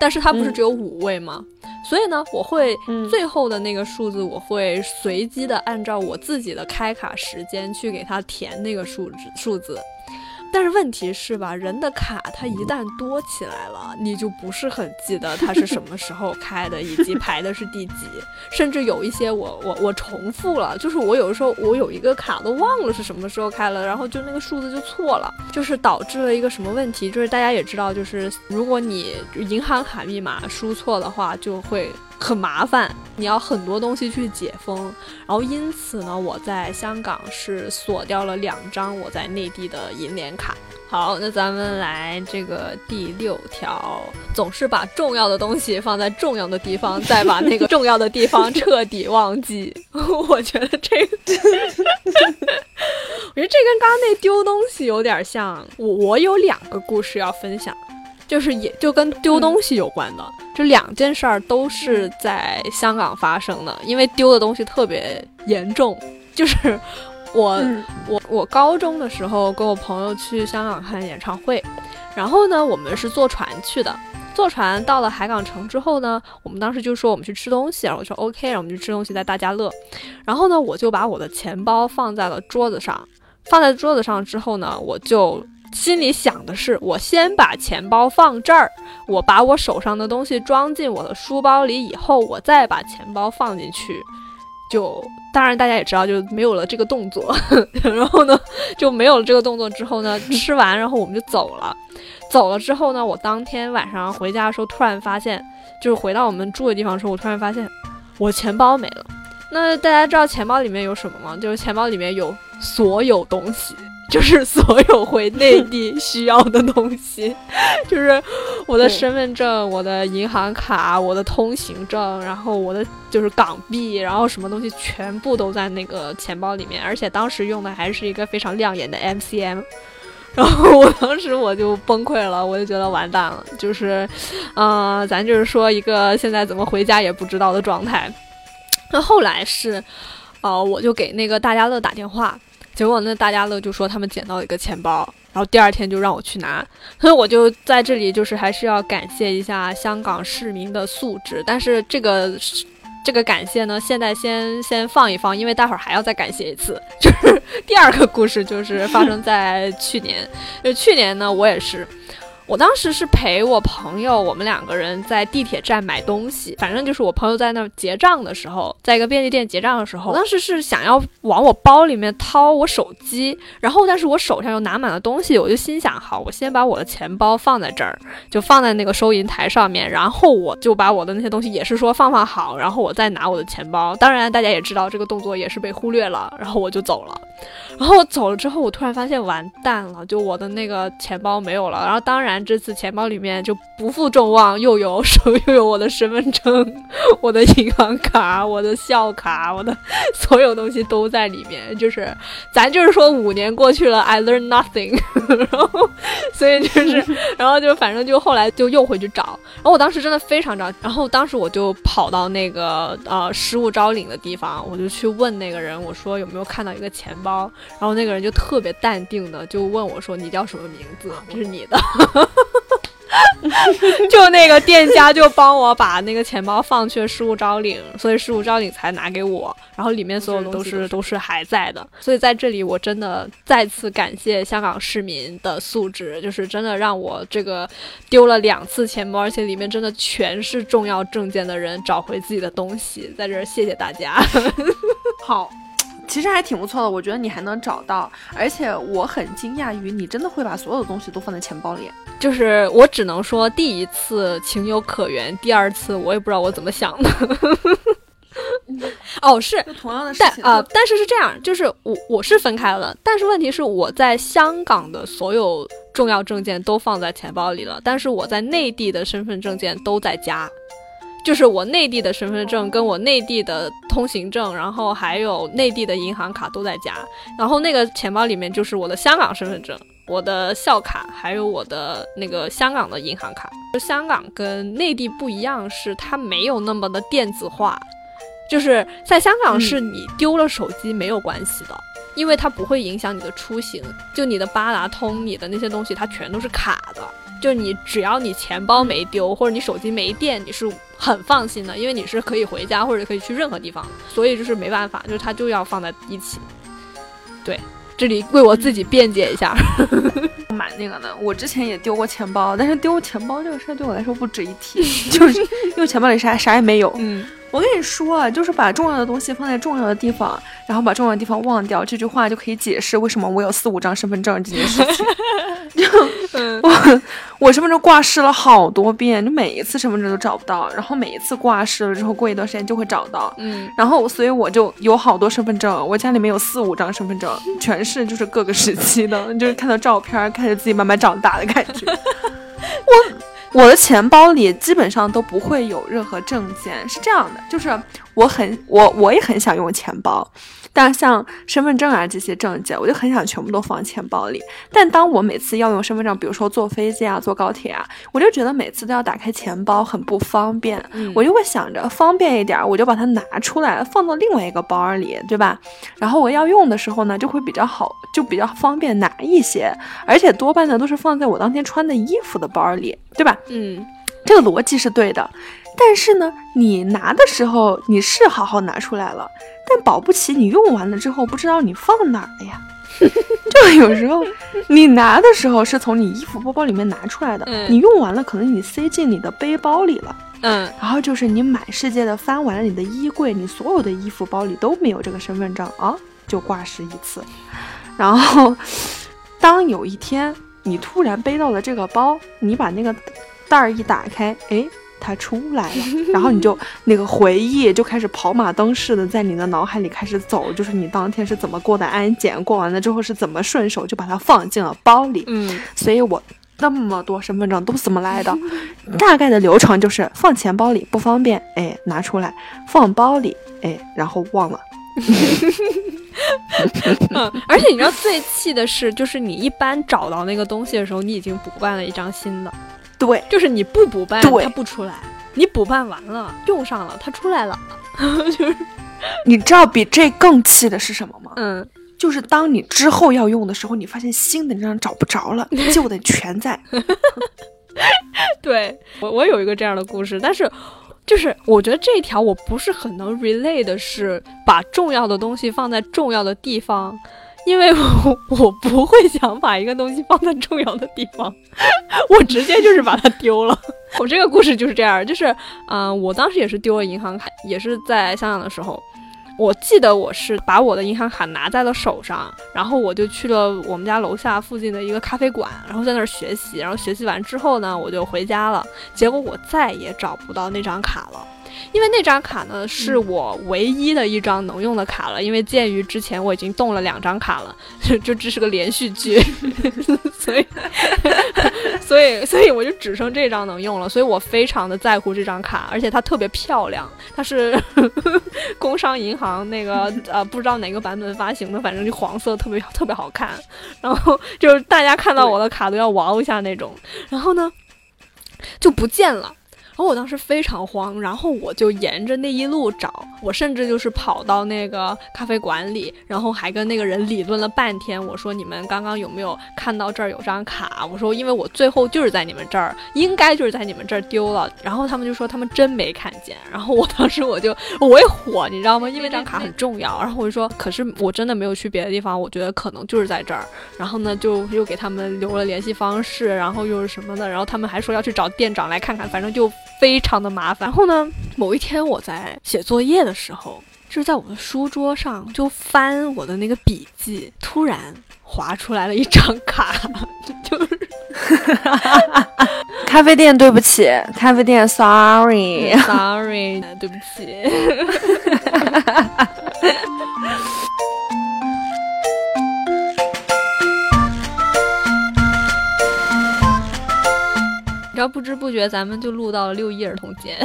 但是它不是只有五位吗？所以呢，我会最后的那个数字，我会随机的按照我自己的开卡时间去给它填那个数字数字。但是问题是吧，人的卡它一旦多起来了，你就不是很记得它是什么时候开的，以及排的是第几，甚至有一些我 我我重复了，就是我有的时候我有一个卡都忘了是什么时候开了，然后就那个数字就错了，就是导致了一个什么问题，就是大家也知道，就是如果你银行卡密码输错的话，就会。很麻烦，你要很多东西去解封，然后因此呢，我在香港是锁掉了两张我在内地的银联卡。好，那咱们来这个第六条，总是把重要的东西放在重要的地方，再把那个重要的地方彻底忘记。我觉得这个，我觉得这跟刚刚那丢东西有点像。我我有两个故事要分享。就是也就跟丢东西有关的，这两件事儿都是在香港发生的，因为丢的东西特别严重。就是我我我高中的时候跟我朋友去香港看演唱会，然后呢，我们是坐船去的，坐船到了海港城之后呢，我们当时就说我们去吃东西，然后我说 OK，然后我们去吃东西在大家乐，然后呢，我就把我的钱包放在了桌子上，放在桌子上之后呢，我就。心里想的是，我先把钱包放这儿，我把我手上的东西装进我的书包里，以后我再把钱包放进去。就当然大家也知道，就没有了这个动作。然后呢，就没有了这个动作之后呢，吃完然后我们就走了。走了之后呢，我当天晚上回家的时候，突然发现，就是回到我们住的地方的时候，我突然发现我钱包没了。那大家知道钱包里面有什么吗？就是钱包里面有所有东西。就是所有回内地需要的东西，就是我的身份证、我的银行卡、我的通行证，然后我的就是港币，然后什么东西全部都在那个钱包里面，而且当时用的还是一个非常亮眼的 MCM，然后我当时我就崩溃了，我就觉得完蛋了，就是，嗯，咱就是说一个现在怎么回家也不知道的状态。那后来是，哦，我就给那个大家乐打电话。结果那大家乐就说他们捡到一个钱包，然后第二天就让我去拿，所以我就在这里就是还是要感谢一下香港市民的素质。但是这个这个感谢呢，现在先先放一放，因为待会儿还要再感谢一次。就是第二个故事就是发生在去年，就去年呢，我也是。我当时是陪我朋友，我们两个人在地铁站买东西，反正就是我朋友在那结账的时候，在一个便利店结账的时候，我当时是想要往我包里面掏我手机，然后但是我手上又拿满了东西，我就心想，好，我先把我的钱包放在这儿，就放在那个收银台上面，然后我就把我的那些东西也是说放放好，然后我再拿我的钱包。当然，大家也知道这个动作也是被忽略了，然后我就走了。然后走了之后，我突然发现完蛋了，就我的那个钱包没有了。然后当然这次钱包里面就不负众望，又有手又有我的身份证、我的银行卡、我的校卡，我的所有东西都在里面。就是咱就是说五年过去了，I learn nothing。然后所以就是，然后就反正就后来就又回去找。然后我当时真的非常着急。然后当时我就跑到那个呃失物招领的地方，我就去问那个人，我说有没有看到一个钱包。然后那个人就特别淡定的就问我说：“你叫什么名字？这是你的。” 就那个店家就帮我把那个钱包放去了失物招领，所以失物招领才拿给我。然后里面所有的都是都是还在的。所以在这里我真的再次感谢香港市民的素质，就是真的让我这个丢了两次钱包，而且里面真的全是重要证件的人找回自己的东西。在这儿谢谢大家。
好。其实还挺不错的，我觉得你还能找到，而且我很惊讶于你真的会把所有的东西都放在钱包里。
就是我只能说，第一次情有可原，第二次我也不知道我怎么想的。哦，是
同样的
事情啊，但是是这样，就是我我是分开了，但是问题是我在香港的所有重要证件都放在钱包里了，但是我在内地的身份证件都在家。就是我内地的身份证，跟我内地的通行证，然后还有内地的银行卡都在家，然后那个钱包里面就是我的香港身份证、我的校卡，还有我的那个香港的银行卡。就香港跟内地不一样，是它没有那么的电子化，就是在香港是你丢了手机没有关系的，因为它不会影响你的出行，就你的八达通、你的那些东西，它全都是卡的。就你只要你钱包没丢，或者你手机没电，你是很放心的，因为你是可以回家或者可以去任何地方，所以就是没办法，就是它就要放在一起。对，这里为我自己辩解一下，
买那个呢。我之前也丢过钱包，但是丢钱包这个事儿对我来说不值一提，就是因为钱包里啥啥也没有。
嗯。
我跟你说啊，就是把重要的东西放在重要的地方，然后把重要的地方忘掉，这句话就可以解释为什么我有四五张身份证这件事情。就我我身份证挂失了好多遍，就每一次身份证都找不到，然后每一次挂失了之后，过一段时间就会找到。
嗯，
然后所以我就有好多身份证，我家里面有四五张身份证，全是就是各个时期的，就是看到照片，看着自己慢慢长大的感觉。我。我的钱包里基本上都不会有任何证件，是这样的，就是我很我我也很想用钱包。但像身份证啊这些证件，我就很想全部都放钱包里。但当我每次要用身份证，比如说坐飞机啊、坐高铁啊，我就觉得每次都要打开钱包，很不方便。我就会想着方便一点，我就把它拿出来放到另外一个包里，对吧？然后我要用的时候呢，就会比较好，就比较方便拿一些。而且多半呢都是放在我当天穿的衣服的包里，对吧？
嗯，
这个逻辑是对的。但是呢，你拿的时候你是好好拿出来了，但保不齐你用完了之后不知道你放哪儿了呀。就有时候你拿的时候是从你衣服包包里面拿出来的，你用完了可能你塞进你的背包里了。
嗯，
然后就是你满世界的翻完了你的衣柜，你所有的衣服包里都没有这个身份证啊，就挂失一次。然后当有一天你突然背到了这个包，你把那个袋儿一打开，哎。它出来了，然后你就那个回忆就开始跑马灯似的在你的脑海里开始走，就是你当天是怎么过的安检，过完了之后是怎么顺手就把它放进了包里。
嗯，
所以我那么多身份证都是怎么来的？大概的流程就是放钱包里不方便，哎，拿出来放包里，哎，然后忘了。
嗯，而且你知道最气的是，就是你一般找到那个东西的时候，你已经补办了一张新的。
对，
就是你不补办，它不出来；你补办完了，用上了，它出来了。就是，
你知道比这更气的是什么吗？
嗯，
就是当你之后要用的时候，你发现新的那张找不着了，旧的全在。
对我，我有一个这样的故事，但是就是我觉得这一条我不是很能 relay 的是把重要的东西放在重要的地方。因为我我不会想把一个东西放在重要的地方，我直接就是把它丢了。我这个故事就是这样，就是嗯，我当时也是丢了银行卡，也是在香港的时候。我记得我是把我的银行卡拿在了手上，然后我就去了我们家楼下附近的一个咖啡馆，然后在那儿学习，然后学习完之后呢，我就回家了。结果我再也找不到那张卡了。因为那张卡呢是我唯一的一张能用的卡了，因为鉴于之前我已经动了两张卡了，就 就这是个连续剧，所以所以所以我就只剩这张能用了，所以我非常的在乎这张卡，而且它特别漂亮，它是 工商银行那个呃不知道哪个版本发行的，反正就黄色，特别特别好看，然后就是大家看到我的卡都要 wow 一下那种，然后呢就不见了。我当时非常慌，然后我就沿着那一路找，我甚至就是跑到那个咖啡馆里，然后还跟那个人理论了半天。我说：“你们刚刚有没有看到这儿有张卡？”我说：“因为我最后就是在你们这儿，应该就是在你们这儿丢了。”然后他们就说他们真没看见。然后我当时我就我也火，你知道吗？因为这张卡很重要。然后我就说：“可是我真的没有去别的地方，我觉得可能就是在这儿。”然后呢，就又给他们留了联系方式，然后又是什么的，然后他们还说要去找店长来看看，反正就。非常的麻烦。然后呢，某一天我在写作业的时候，就是在我的书桌上就翻我的那个笔记，突然划出来了一张卡，就是
咖啡店，对不起，咖啡店
，sorry，sorry，对不起。然后不知不觉咱们就录到了六一儿童节，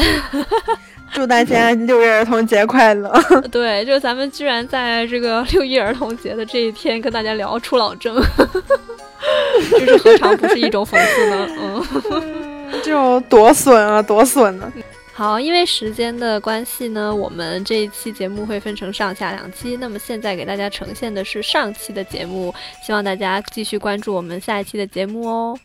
祝大家六一儿童节快乐！
对，就咱们居然在这个 六一儿童节的这一天跟大家聊出老症，这是何尝不是一种讽刺呢？
嗯，就多损啊，多损呢！
好，因为时间的关系呢，我们这一期节目会分成上下两期。那么现在给大家呈现的是上期的节目，希望大家继续关注我们下一期的节目哦。